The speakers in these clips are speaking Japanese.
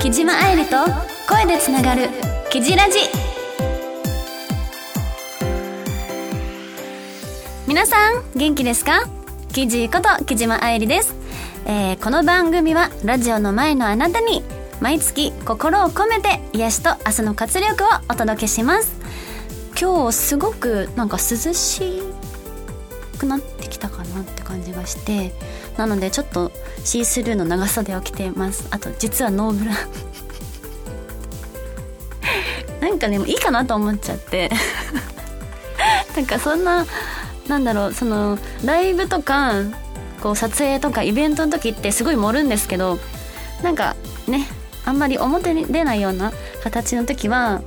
木島愛理と声でつながる「キジラジ」皆さん元気ですか？キジこと木島愛理です、えーこの番組はラジオの前のあなたに毎月心を込めて癒しと明日の活力をお届けします。今日すごくなんか涼しいくなってきたかなって感じがしてなのでちょっとシースルーの長袖を着てます。あと実はノーブラ。なんかでもいいかなと思っちゃって。なんかそんななんだろうそのライブとかこう撮影とかイベントの時ってすごい盛るんですけどなんかねあんまり表に出ないような形の時は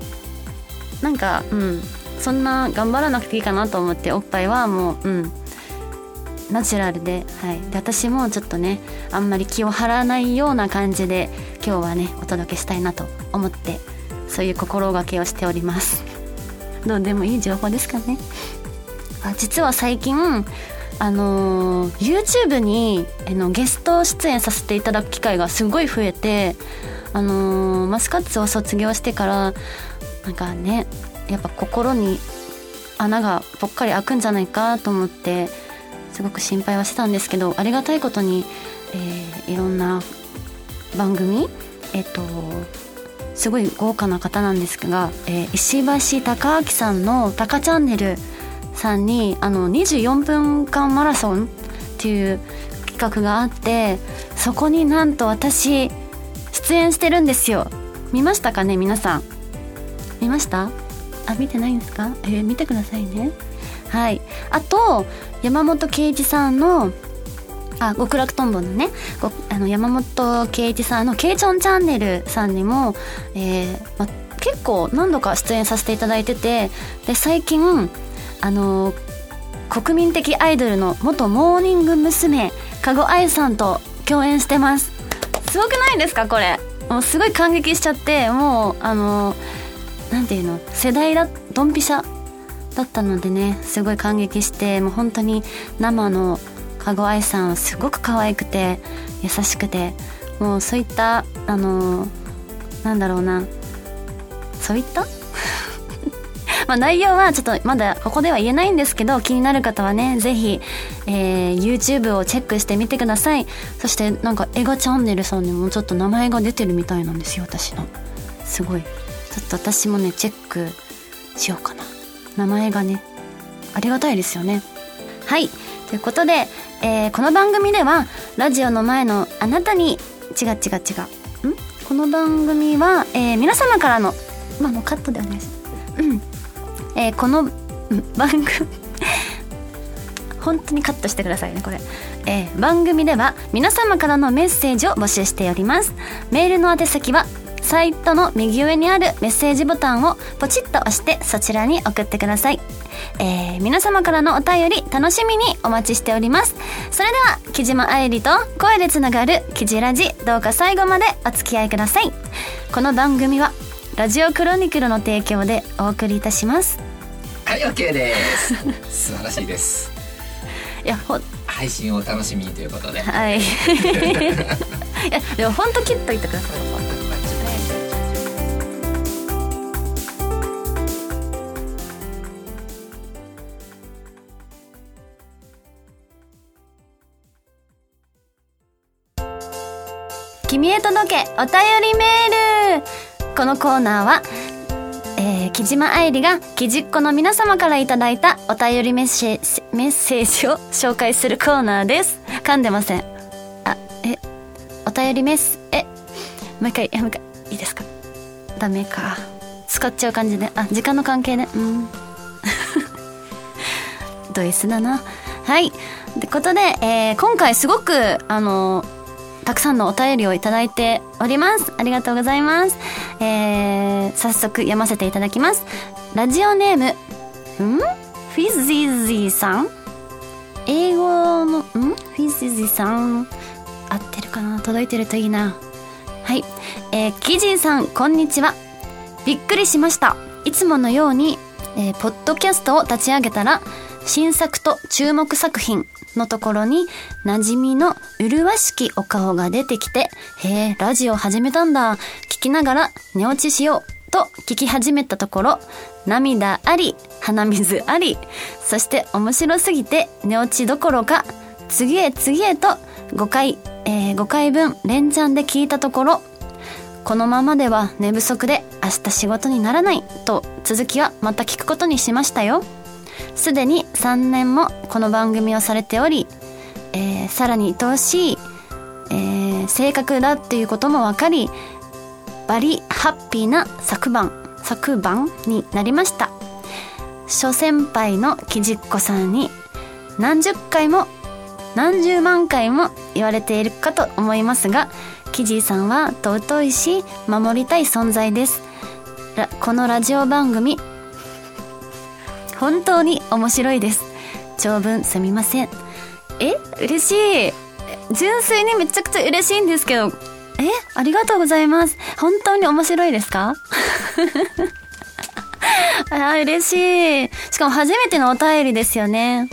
なんかうんそんな頑張らなくていいかなと思っておっぱいはもううん。ナチュラルで,、はい、で私もちょっとねあんまり気を張らないような感じで今日はねお届けしたいなと思ってそういう心がけをしております。どうでもいい情報ですかね。あ実は最近あのー YouTube にあのゲスト出演させていただく機会がすごい増えてあのーマスカッツを卒業してからなんかねやっぱ心に穴がぽっかり開くんじゃないかと思ってすごく心配はしてたんですけどありがたいことに、えーいろんな番組えっ、とすごい豪華な方なんですが、えー石橋貴明さんの「タカチャンネル」さんにあの24分間マラソンっていう企画があってそこになんと私出演してるんですよ。見ましたかね皆さん。見ました？あ見てないんですか？えー見てくださいね。はいあと山本圭一さんのあ極楽とんぼのねあの山本圭一さんの「ケイチョンチャンネル」さんにも、えーま、結構何度か出演させていただいててで最近あの国民的アイドルの元モーニング娘。加護愛さんと共演してます。すごくないですかこれ。もうすごい感激しちゃってもうあのなんていうの世代だドンピシャ。だったのでねすごい感激してもう本当に生の加護愛さんはすごく可愛くて優しくてもうそういったあのなんだろうなそういった？まあ内容はちょっとまだここでは言えないんですけど気になる方はねぜひ、えー YouTube をチェックしてみてください。そしてなんか映画チャンネルさんにもちょっと名前が出てるみたいなんですよ私の。すごい。ちょっと私もねチェックしようかな。名前がねありがたいですよね。はい。ということで、えーこの番組ではラジオの前のあなたに違う違う違う。ん？この番組は、えー皆様からのまあもうカットでお願いします。うん。えーこのうん番組 本当にカットしてくださいねこれ、えー番組では皆様からのメッセージを募集しております。メールの宛先はサイトの右上にあるメッセージボタンをポチッと押してそちらに送ってください、えー皆様からのお便り楽しみにお待ちしております。それでは木島愛理と声でつながるキジラジどうか最後までお付き合いください。この番組はラジオクロニクルの提供でお送りいたします。はい OK です。素晴らしいです。いやほ配信をお楽しみにということで。はい。いやでも本当切っといてください届けお便りメール。このコーナーは、えー、木島愛理が木じっ子の皆様からいただいたお便りメッセージメッセージを紹介するコーナーです。噛んでません。あえお便りメスえもう一回もう一回。いいですか？ダメか。使っちゃう感じで。あ時間の関係でうん。ド S だな。はい。ってことで、えー今回すごくあのたくさんのお便りをいただいております。ありがとうございます。えー、早速読ませていただきます。ラジオネームん？フィズィーズィさん？英語のん？フィズィズィさん？合ってるかな？届いてるといいな。はい。えー、キジンさんこんにちは。びっくりしました。いつものようにえーポッドキャストを立ち上げたら新作と注目作品のところに馴染みの麗しきお顔が出てきてへえラジオ始めたんだ。聞きながら寝落ちしようと聞き始めたところ涙あり鼻水ありそして面白すぎて寝落ちどころか次へ次へと5回、えー5回分連チャンで聞いたところこのままでは寝不足で明日仕事にならないと続きはまた聞くことにしましたよ。すでに3年もこの番組をされており、えーさらに愛おしい、えー性格だっていうことも分かりバリハッピーな昨晩昨晩になりました。諸先輩のきじっこさんに何十回も何十万回も言われているかと思いますがキジさんは尊いし守りたい存在です。このラジオ番組本当に面白いです。長文すみません。え嬉しい。純粋にめちゃくちゃ嬉しいんですけど。えありがとうございます。本当に面白いですか？あ嬉しい。しかも初めてのお便りですよね。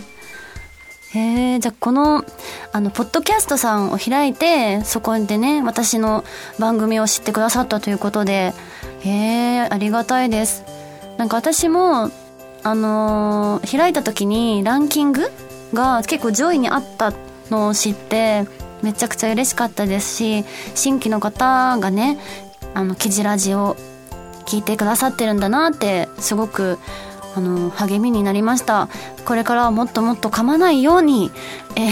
へえじゃあこのあのポッドキャストさんを開いてそこでね私の番組を知ってくださったということで。へえありがたいです。なんか私もあのー開いた時にランキングが結構上位にあったのを知ってめちゃくちゃ嬉しかったですし新規の方がねあのキジラジを聞いてくださってるんだなってすごくあの励みになりました。これからはもっともっと噛まないようにえー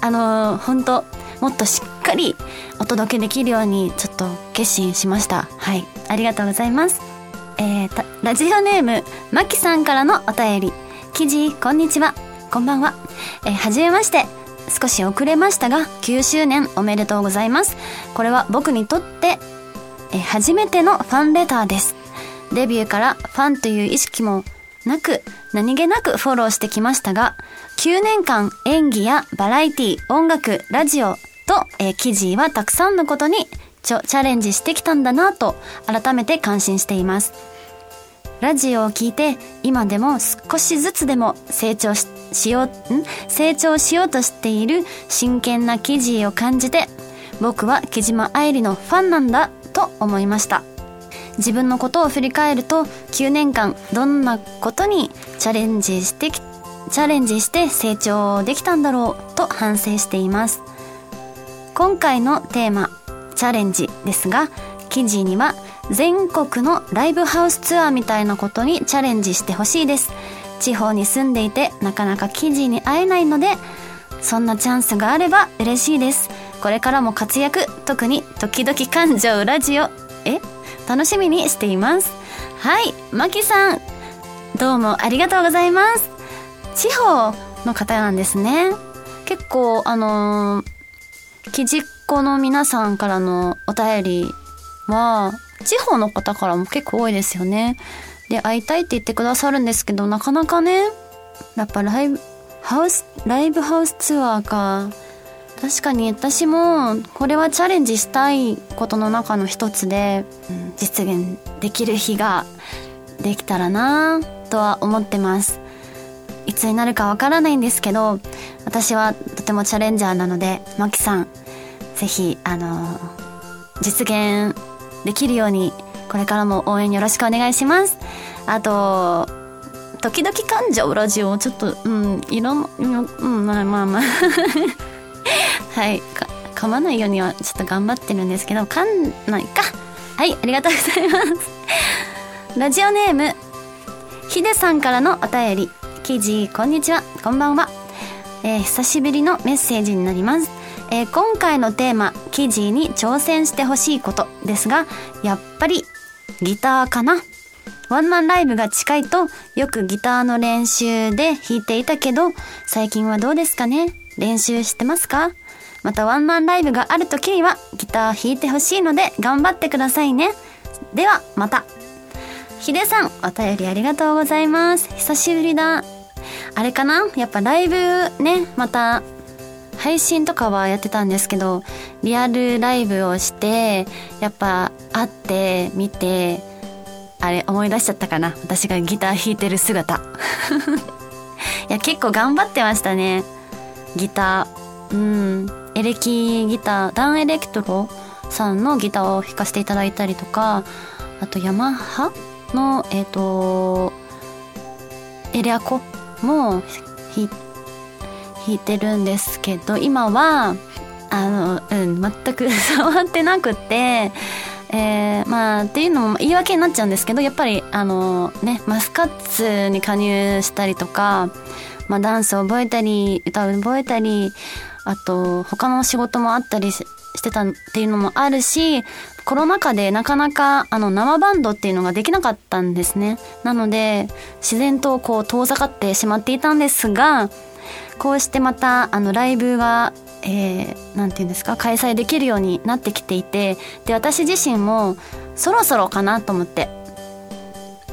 あの本当もっとしっかりお届けできるようにちょっと決心しました。はい。ありがとうございます。えー、ラジオネームまきさんからのお便り。記事こんにちは。こんばんは。えー、はじめまして。少し遅れましたが9周年おめでとうございます。これは僕にとってえー初めてのファンレターです。デビューからファンという意識もなく何気なくフォローしてきましたが9年間演技やバラエティ音楽ラジオと、えー記事はたくさんのことにチャレンジしてきたんだなと改めて感心しています。ラジオを聞いて今でも少しずつでも成長しようん？成長しようとしている真剣な記事を感じて僕は木島愛理のファンなんだと思いました。自分のことを振り返ると9年間どんなことにチャレンジしてチャレンジして成長できたんだろうと反省しています。今回のテーマ「チャレンジ」ですが記事には全国のライブハウスツアーみたいなことにチャレンジしてほしいです。地方に住んでいてなかなか記事に会えないのでそんなチャンスがあれば嬉しいです。これからも活躍特に時々感情ラジオ。え？楽しみにしています。はいマキさん。どうもありがとうございます。地方の方なんですね。結構あのー、きじっこの皆さんからのお便りは地方の方からも結構多いですよね。で会いたいって言ってくださるんですけどなかなかねやっぱライブハウスライブハウスツアーか。確かに私もこれはチャレンジしたいことの中の一つで、うん実現できる日ができたらなとは思ってます。いつになるかわからないんですけど私はとてもチャレンジャーなのでマキさんぜひあの実現できるようにこれからも応援よろしくお願いします。あと時々感情ラジオちょっとうんいろんうんまあまあまあ。はいか噛まないようにはちょっと頑張ってるんですけど噛んないか。はいありがとうございます。ラジオネームヒデさんからのお便り。記事こんにちは。こんばんは、えー久しぶりのメッセージになります、えー今回のテーマ記事に挑戦してほしいことですがやっぱりギターかな？ワンマンライブが近いとよくギターの練習で弾いていたけど最近はどうですかね？練習してますか？またワンマンライブがある時にはギター弾いてほしいので頑張ってくださいね。ではまた。ヒデさんお便りありがとうございます。久しぶりだ。あれかな？やっぱライブねまた配信とかはやってたんですけどリアルライブをしてやっぱ会って見てあれ思い出しちゃったかな。私がギター弾いてる姿。いや結構頑張ってましたね。ギター。うん。エレキギター。ダンエレクトロさんのギターを弾かせていただいたりとかあとヤマハのえっ、ー、とエレアコも弾いて弾いてるんですけど今はあのうん全く 触ってなくてえー、まあっていうのも言い訳になっちゃうんですけどやっぱりあのねマスカッツに加入したりとか、まあ、ダンスを覚えたり歌を覚えたりあと他の仕事もあったりしてたっていうのもあるしコロナ禍でなかなかあの生バンドっていうのができなかったんですね。なので自然とこう遠ざかってしまっていたんですがこうしてまたあのライブがえー、ていうんですか開催できるようになってきていてで私自身もそろそろかなと思って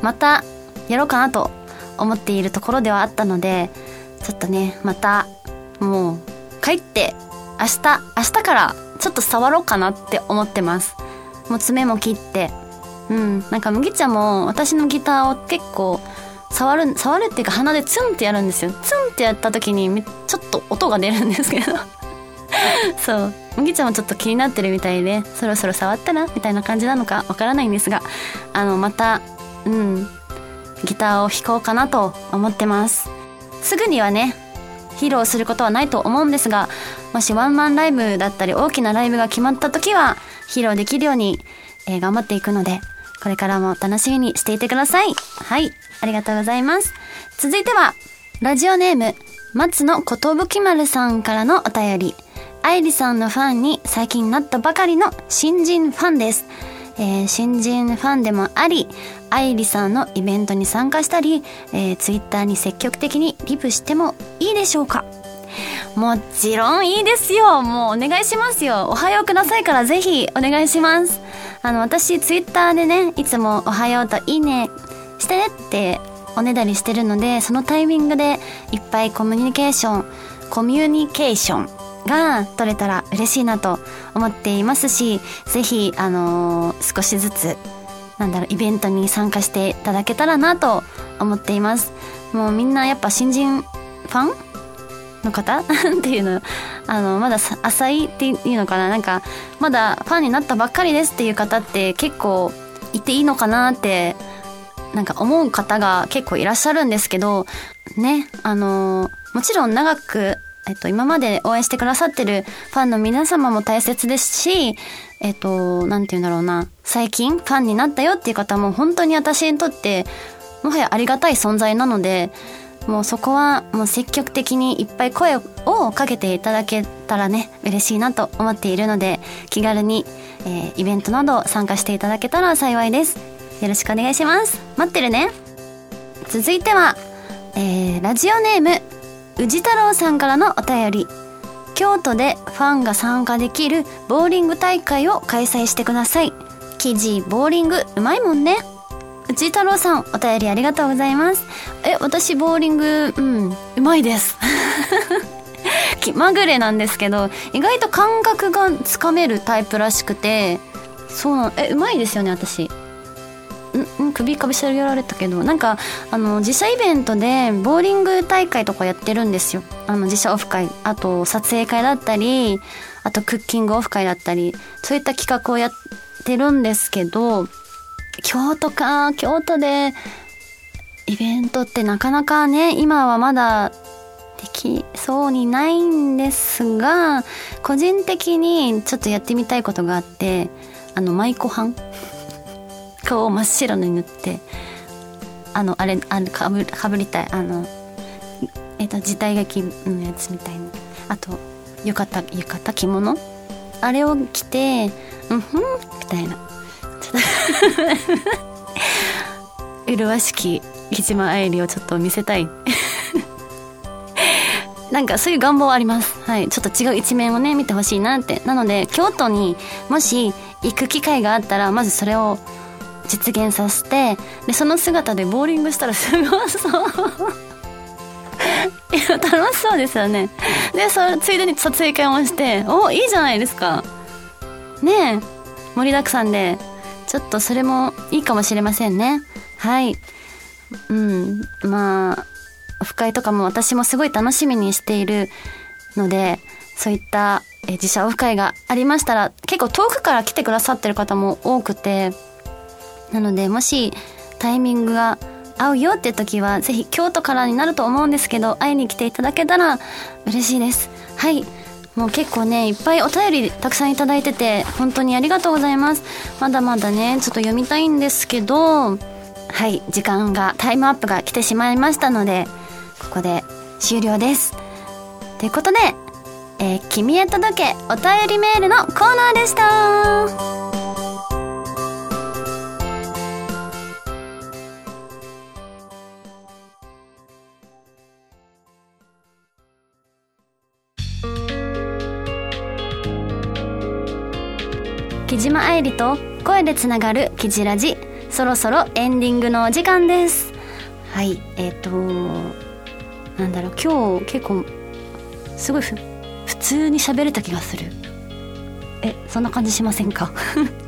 またやろうかなと思っているところではあったのでちょっとねまたもう帰って明日明日からちょっと触ろうかなって思ってます。もう爪も切って。うん。なんか麦茶も私のギターを結構触る触るっていうか鼻でツンってやるんですよ。ツンってやった時にちょっと音が出るんですけど。そう。麦ちゃんもちょっと気になってるみたいでそろそろ触ったらみたいな感じなのかわからないんですがあのまたうんギターを弾こうかなと思ってます。すぐにはね披露することはないと思うんですがもしワンマンライブだったり大きなライブが決まった時は披露できるように、えー、頑張っていくのでこれからも楽しみにしていてください。はいありがとうございます。続いてはラジオネーム松野寿丸さんからのお便り。愛理さんのファンに最近なったばかりの新人ファンです。えー、新人ファンでもあり、愛理さんのイベントに参加したり、えー、ツイッターに積極的にリプしてもいいでしょうか。もちろんいいですよ。もうお願いしますよ。おはようくださいからぜひお願いします。あの私ツイッターでねいつもおはようといいねしてねっておねだりしてるのでそのタイミングでいっぱいコミュニケーションコミュニケーションが取れたら嬉しいなと思っていますしぜひあのー、少しずつなんだろうイベントに参加していただけたらなと思っています。もうみんなやっぱ新人ファン？の方？っていうの？あのまだ浅いっていうのかな？なんかまだファンになったばっかりですっていう方って結構いていいのかなってなんか思う方が結構いらっしゃるんですけどねあのもちろん長くえっと、今まで応援してくださってるファンの皆様も大切ですし、えっと、なんて言うんだろうな、最近ファンになったよっていう方も本当に私にとって、もはやありがたい存在なので、もうそこはもう積極的にいっぱい声をかけていただけたらね、嬉しいなと思っているので、気軽に、えー、イベントなど参加していただけたら幸いです。よろしくお願いします。待ってるね。続いては、えー、ラジオネーム、宇治太郎さんからのお便り。京都でファンが参加できるボーリング大会を開催してください。記事ボーリングうまいもんね。内太郎さんお便りありがとうございます。え私ボーリングうんうまいです。気まぐれなんですけど意外と感覚がつかめるタイプらしくてそうなのえうまいですよね私。ん首かぶせられたけどなんかあの自社イベントでボーリング大会とかやってるんですよ。あの自社オフ会。あと撮影会だったりあとクッキングオフ会だったりそういった企画をやってるんですけど京都か。京都でイベントってなかなかね今はまだできそうにないんですが個人的にちょっとやってみたいことがあってあの舞妓飯顔を真っ白に塗ってあのあれあのかぶかぶりたいあのえっ、と時代劇のやつみたいにあと浴衣浴衣着物？あれを着てうんふんみたいな 麗しき木島愛理をちょっと見せたい なんかそういう願望はあります。はい。ちょっと違う一面をね、見てほしいなって。なので、京都にもし行く機会があったら、まずそれを実現させてでその姿でボーリングしたらすごそう。いや楽しそうですよね。でそついでに撮影会もしておいいじゃないですか。ねえ。盛りだくさんで。ちちょっとそれもいいかもしれませんね。はい。うん。まあオフ会とかも私もすごい楽しみにしているのでそういった自社オフ会がありましたら結構遠くから来てくださってる方も多くてなのでもしタイミングが合うよって時はぜひ京都からになると思うんですけど会いに来ていただけたら嬉しいです。はい。もう結構ねいっぱいお便りたくさんいただいてて本当にありがとうございます。まだまだねちょっと読みたいんですけどはい。時間がタイムアップが来てしまいましたのでここで終了です。ということで「えー、君へ届けお便りメール」のコーナーでした。木島愛理と声でつながるキジラジ。そろそろエンディングのお時間です。はいえっ、ー、となんだろう今日結構すごい普通に喋れた気がする。えそんな感じしませんか？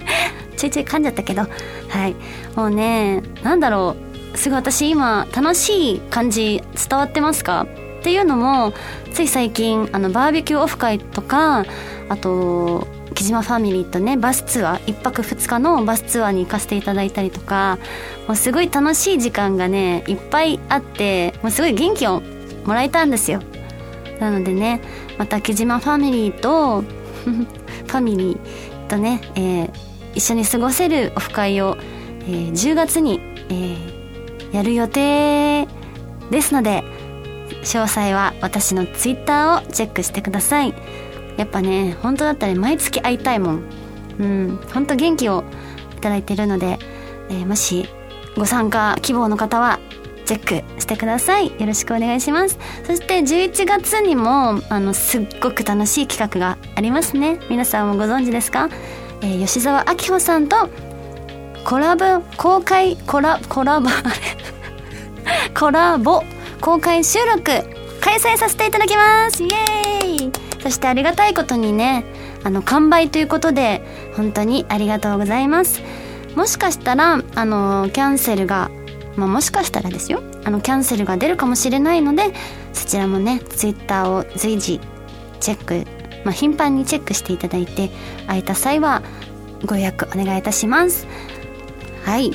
ちょいちょい噛んじゃったけど。はい。もうねなんだろうすごい私今楽しい感じ伝わってますか？っていうのもつい最近あのバーベキューオフ会とかあと木島ファミリーとねバスツアー1泊2日のバスツアーに行かせていただいたりとかもうすごい楽しい時間がねいっぱいあってもうすごい元気をもらえたんですよなのでねまた木島ファミリーと ファミリーとね、えー、一緒に過ごせるオフ会を、えー、10月に、えー、やる予定ですので詳細は私のツイッターをチェックしてください。やっぱね本当だったら毎月会いたいもん。うん。本当元気をいただいてるので、えー、もしご参加希望の方はチェックしてください。よろしくお願いします。そして11月にもあのすっごく楽しい企画がありますね。皆さんもご存知ですか、えー、吉澤明穂さんとコラボ公開コラコラボ コラボ公開収録開催させていただきます。イエーイ！そしてありがたいことにねあの完売ということで本当にありがとうございます。もしかしたらあのキャンセルがまあ、もしかしたらですよ。あのキャンセルが出るかもしれないのでそちらもねツイッターを随時チェック、まあ、頻繁にチェックしていただいて空いた際はご予約お願いいたします。はい。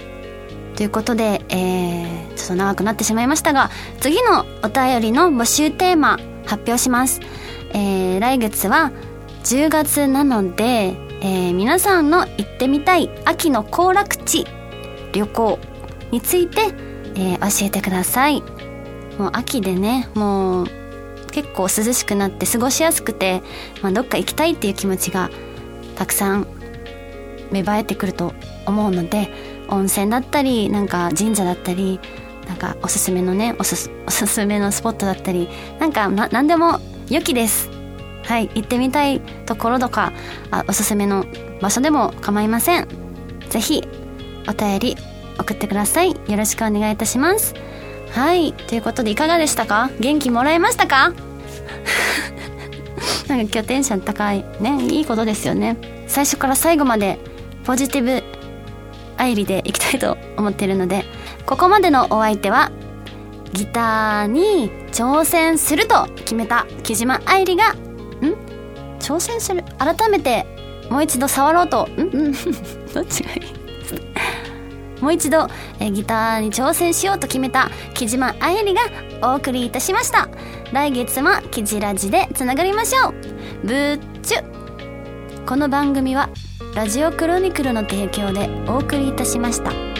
ということで、えー、ちょっと長くなってしまいましたが次のお便りの募集テーマ発表します。えー、来月は10月なので、えー、皆さんの行ってみたい秋の行楽地旅行について、えー、教えてください。もう秋でねもう結構涼しくなって過ごしやすくて、まあ、どっか行きたいっていう気持ちがたくさん芽生えてくると思うので温泉だったりなんか神社だったりなんかおすすめのねおすすめのスポットだったりなんか何でも良きです。はい行ってみたいところとかあおすすめの場所でも構いません。是非お便り送ってください。よろしくお願いいたします。はいということでいかがでしたか？元気もらえましたか？なんか今日テンション高いね。いいことですよね。最初から最後までポジティブ愛理でいきたいと思っているのでここまでのお相手はギターに挑戦すると決めた木島愛理がん？挑戦する？改めてもう一度触ろうと。ん？うん。どっちがいい？もう一度えギターに挑戦しようと決めた木島愛理がお送りいたしました。来月もキジラジでつながりましょう。ぶっちゅこの番組はラジオクロニクルの提供でお送りいたしました。